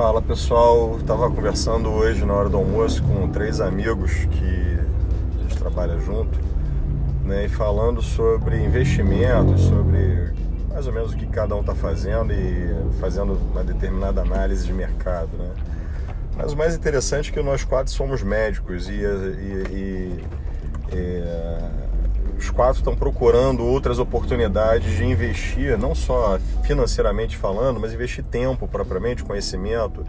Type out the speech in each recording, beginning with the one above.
Fala pessoal, estava conversando hoje na hora do almoço com três amigos que a gente trabalha junto, né, e falando sobre investimentos, sobre mais ou menos o que cada um está fazendo e fazendo uma determinada análise de mercado, né. Mas o mais interessante é que nós quatro somos médicos e, e, e, e estão procurando outras oportunidades de investir, não só financeiramente falando, mas investir tempo propriamente, conhecimento,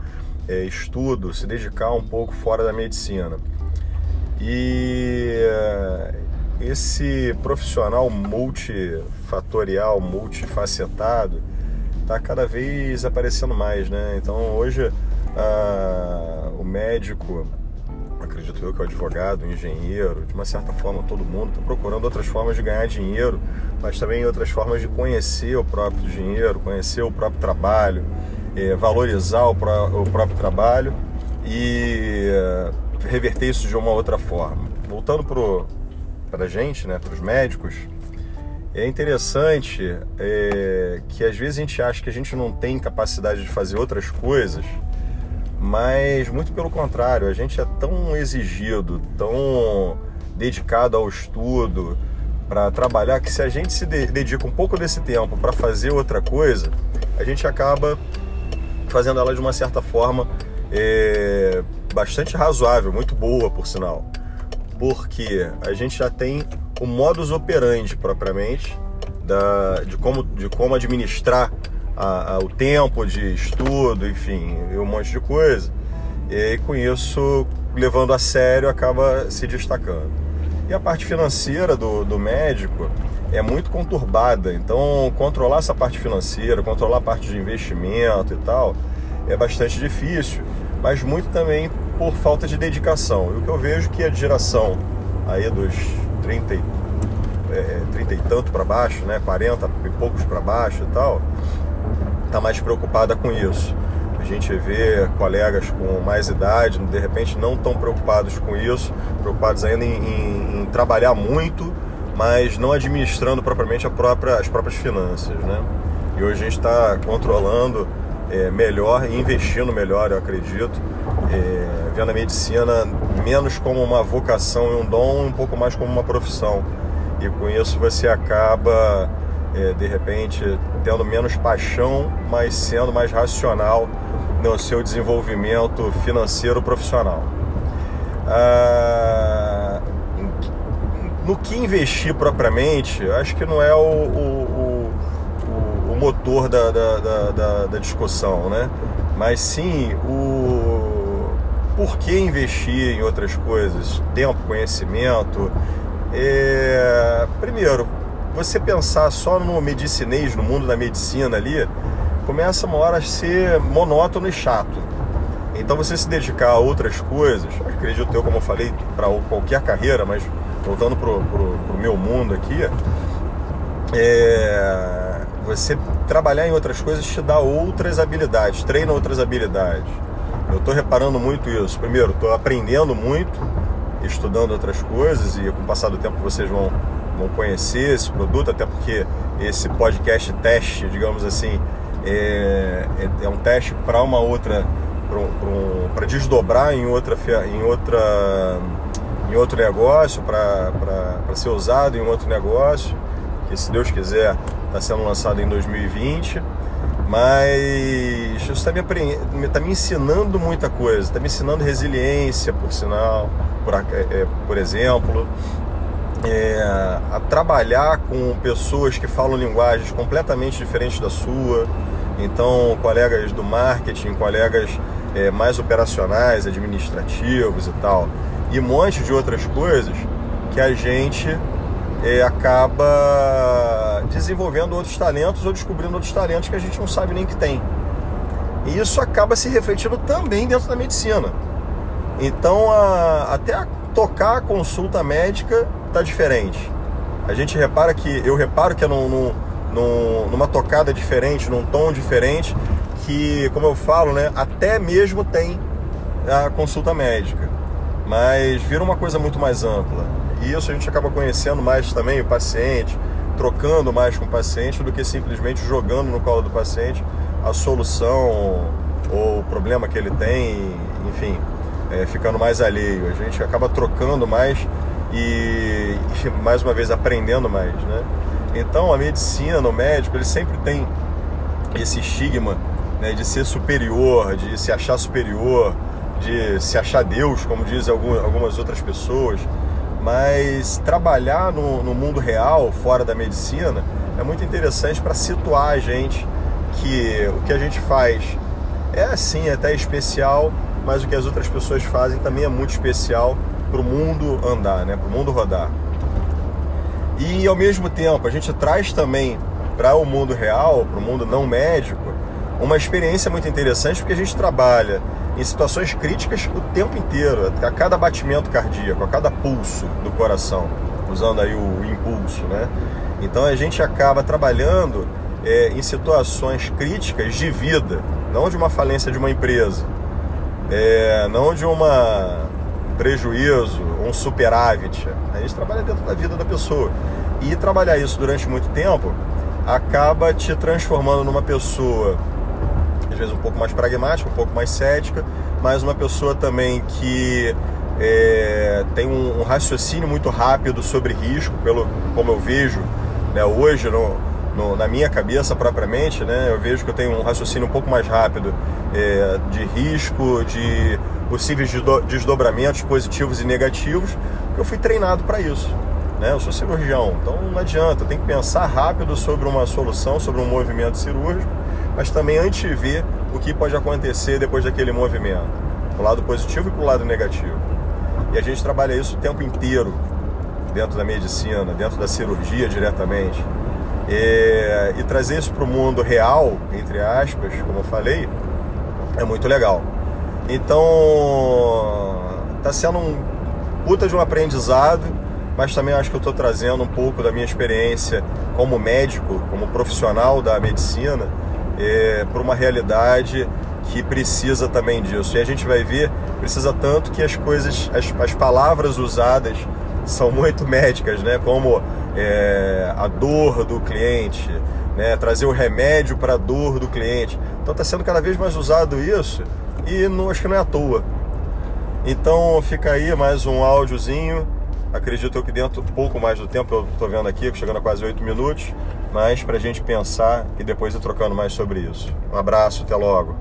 é, estudo, se dedicar um pouco fora da medicina. E é, esse profissional multifatorial, multifacetado, está cada vez aparecendo mais, né? Então hoje o médico acredito eu que o advogado, o engenheiro, de uma certa forma todo mundo está procurando outras formas de ganhar dinheiro, mas também outras formas de conhecer o próprio dinheiro, conhecer o próprio trabalho, é, valorizar o, pró o, próprio trabalho e é, reverter isso de uma outra forma. Voltando para a gente, né, para os médicos, é interessante é, que às vezes a gente acha que a gente não tem capacidade de fazer outras coisas mas muito pelo contrário, a gente é tão exigido, tão dedicado ao estudo, para trabalhar, que se a gente se dedica um pouco desse tempo para fazer outra coisa, a gente acaba fazendo ela de uma certa forma é, bastante razoável, muito boa, por sinal. Porque a gente já tem o modus operandi propriamente da, de, como, de como administrar a, a, o tempo de estudo, enfim, um monte de coisa. E com isso, levando a sério, acaba se destacando. E a parte financeira do, do médico é muito conturbada, então controlar essa parte financeira, controlar a parte de investimento e tal, é bastante difícil, mas muito também por falta de dedicação. E o que eu vejo que a geração aí dos 30 e, é, 30 e tanto para baixo, né, 40 e poucos para baixo e tal, está mais preocupada com isso. A gente vê colegas com mais idade, de repente não tão preocupados com isso, preocupados ainda em, em, em trabalhar muito, mas não administrando propriamente própria, as próprias finanças, né? E hoje a gente está controlando é, melhor e investindo melhor, eu acredito, é, vendo a medicina menos como uma vocação e um dom, um pouco mais como uma profissão. E com isso você acaba é, de repente tendo menos paixão, mas sendo mais racional no seu desenvolvimento financeiro profissional. Ah, no que investir propriamente, acho que não é o, o, o, o motor da, da, da, da, discussão, né? Mas sim o por que investir em outras coisas, tempo, conhecimento. É, primeiro, você pensar só no medicinês, no mundo da medicina ali, começa uma hora a ser monótono e chato. Então você se dedicar a outras coisas, acredito eu, como eu falei, para qualquer carreira, mas voltando para o meu mundo aqui, é, você trabalhar em outras coisas te dá outras habilidades, treina outras habilidades. Eu estou reparando muito isso. Primeiro, estou aprendendo muito, estudando outras coisas e com o passar do tempo vocês vão vão conhecer esse produto, até porque esse podcast teste, digamos assim, é, é, é um teste para uma outra, para desdobrar em outra, em outra, em outro negócio, para ser usado em outro negócio, que se Deus quiser está sendo lançado em 2020. Mas isso está me, tá me ensinando muita coisa, está me ensinando resiliência, por sinal, por, é, por exemplo, é, a trabalhar com pessoas que falam linguagens completamente diferentes da sua. Então, colegas do marketing, colegas é, mais operacionais, administrativos e tal, e um monte de outras coisas que a gente é, acaba desenvolvendo outros talentos ou descobrindo outros talentos que a gente não sabe nem que tem. E isso acaba se refletindo também dentro da medicina. Então, a, até a tocar a consulta médica tá diferente. A gente repara que, eu reparo que é num, num, numa tocada diferente, num tom diferente, que, como eu falo, né, até mesmo tem a consulta médica, mas vira uma coisa muito mais ampla. E isso a gente acaba conhecendo mais também o paciente, trocando mais com o paciente do que simplesmente jogando no colo do paciente a solução ou o problema que ele tem, enfim, é, ficando mais alheio. A gente acaba trocando mais e, e, mais uma vez aprendendo mais, né? Então a medicina, o médico, ele sempre tem esse estigma né, de ser superior, de se achar superior, de se achar Deus, como dizem algumas outras pessoas. Mas trabalhar no, no mundo real, fora da medicina, é muito interessante para situar a gente que o que a gente faz é assim até especial, mas o que as outras pessoas fazem também é muito especial para o mundo andar, né? para o mundo rodar. E ao mesmo tempo, a gente traz também para o mundo real, para o mundo não médico, uma experiência muito interessante porque a gente trabalha em situações críticas o tempo inteiro, a cada batimento cardíaco, a cada pulso do coração, usando aí o impulso, né? Então a gente acaba trabalhando é, em situações críticas de vida, não de uma falência de uma empresa, é, não de uma prejuízo, um superávit. A gente trabalha dentro da vida da pessoa. E trabalhar isso durante muito tempo acaba te transformando numa pessoa, às vezes um pouco mais pragmática, um pouco mais cética, mas uma pessoa também que é, tem um, um, raciocínio muito rápido sobre risco, pelo como eu vejo né, hoje no, no, na minha cabeça propriamente, né, eu vejo que eu tenho um raciocínio um pouco mais rápido é, de risco, de possíveis desdobramentos positivos e negativos, eu fui treinado para isso. Né? Eu sou cirurgião, então não adianta, tem que pensar rápido sobre uma solução, sobre um movimento cirúrgico, mas também antever o que pode acontecer depois daquele movimento, para o lado positivo e para o lado negativo. E a gente trabalha isso o tempo inteiro dentro da medicina, dentro da cirurgia diretamente. E, e trazer isso para o mundo real, entre aspas, como eu falei, é muito legal. Então, está sendo um puta de um aprendizado, mas também acho que eu estou trazendo um pouco da minha experiência como médico, como profissional da medicina, é, para uma realidade que precisa também disso. E a gente vai ver, precisa tanto que as coisas, as, as palavras usadas são muito médicas, né? Como é, a dor do cliente, né? trazer o remédio para a dor do cliente. Então está sendo cada vez mais usado isso e não, acho que não é à toa. Então fica aí mais um áudiozinho. Acredito que dentro um pouco mais do tempo, eu estou vendo aqui, chegando a quase 8 minutos, mas para a gente pensar e depois ir trocando mais sobre isso. Um abraço, até logo.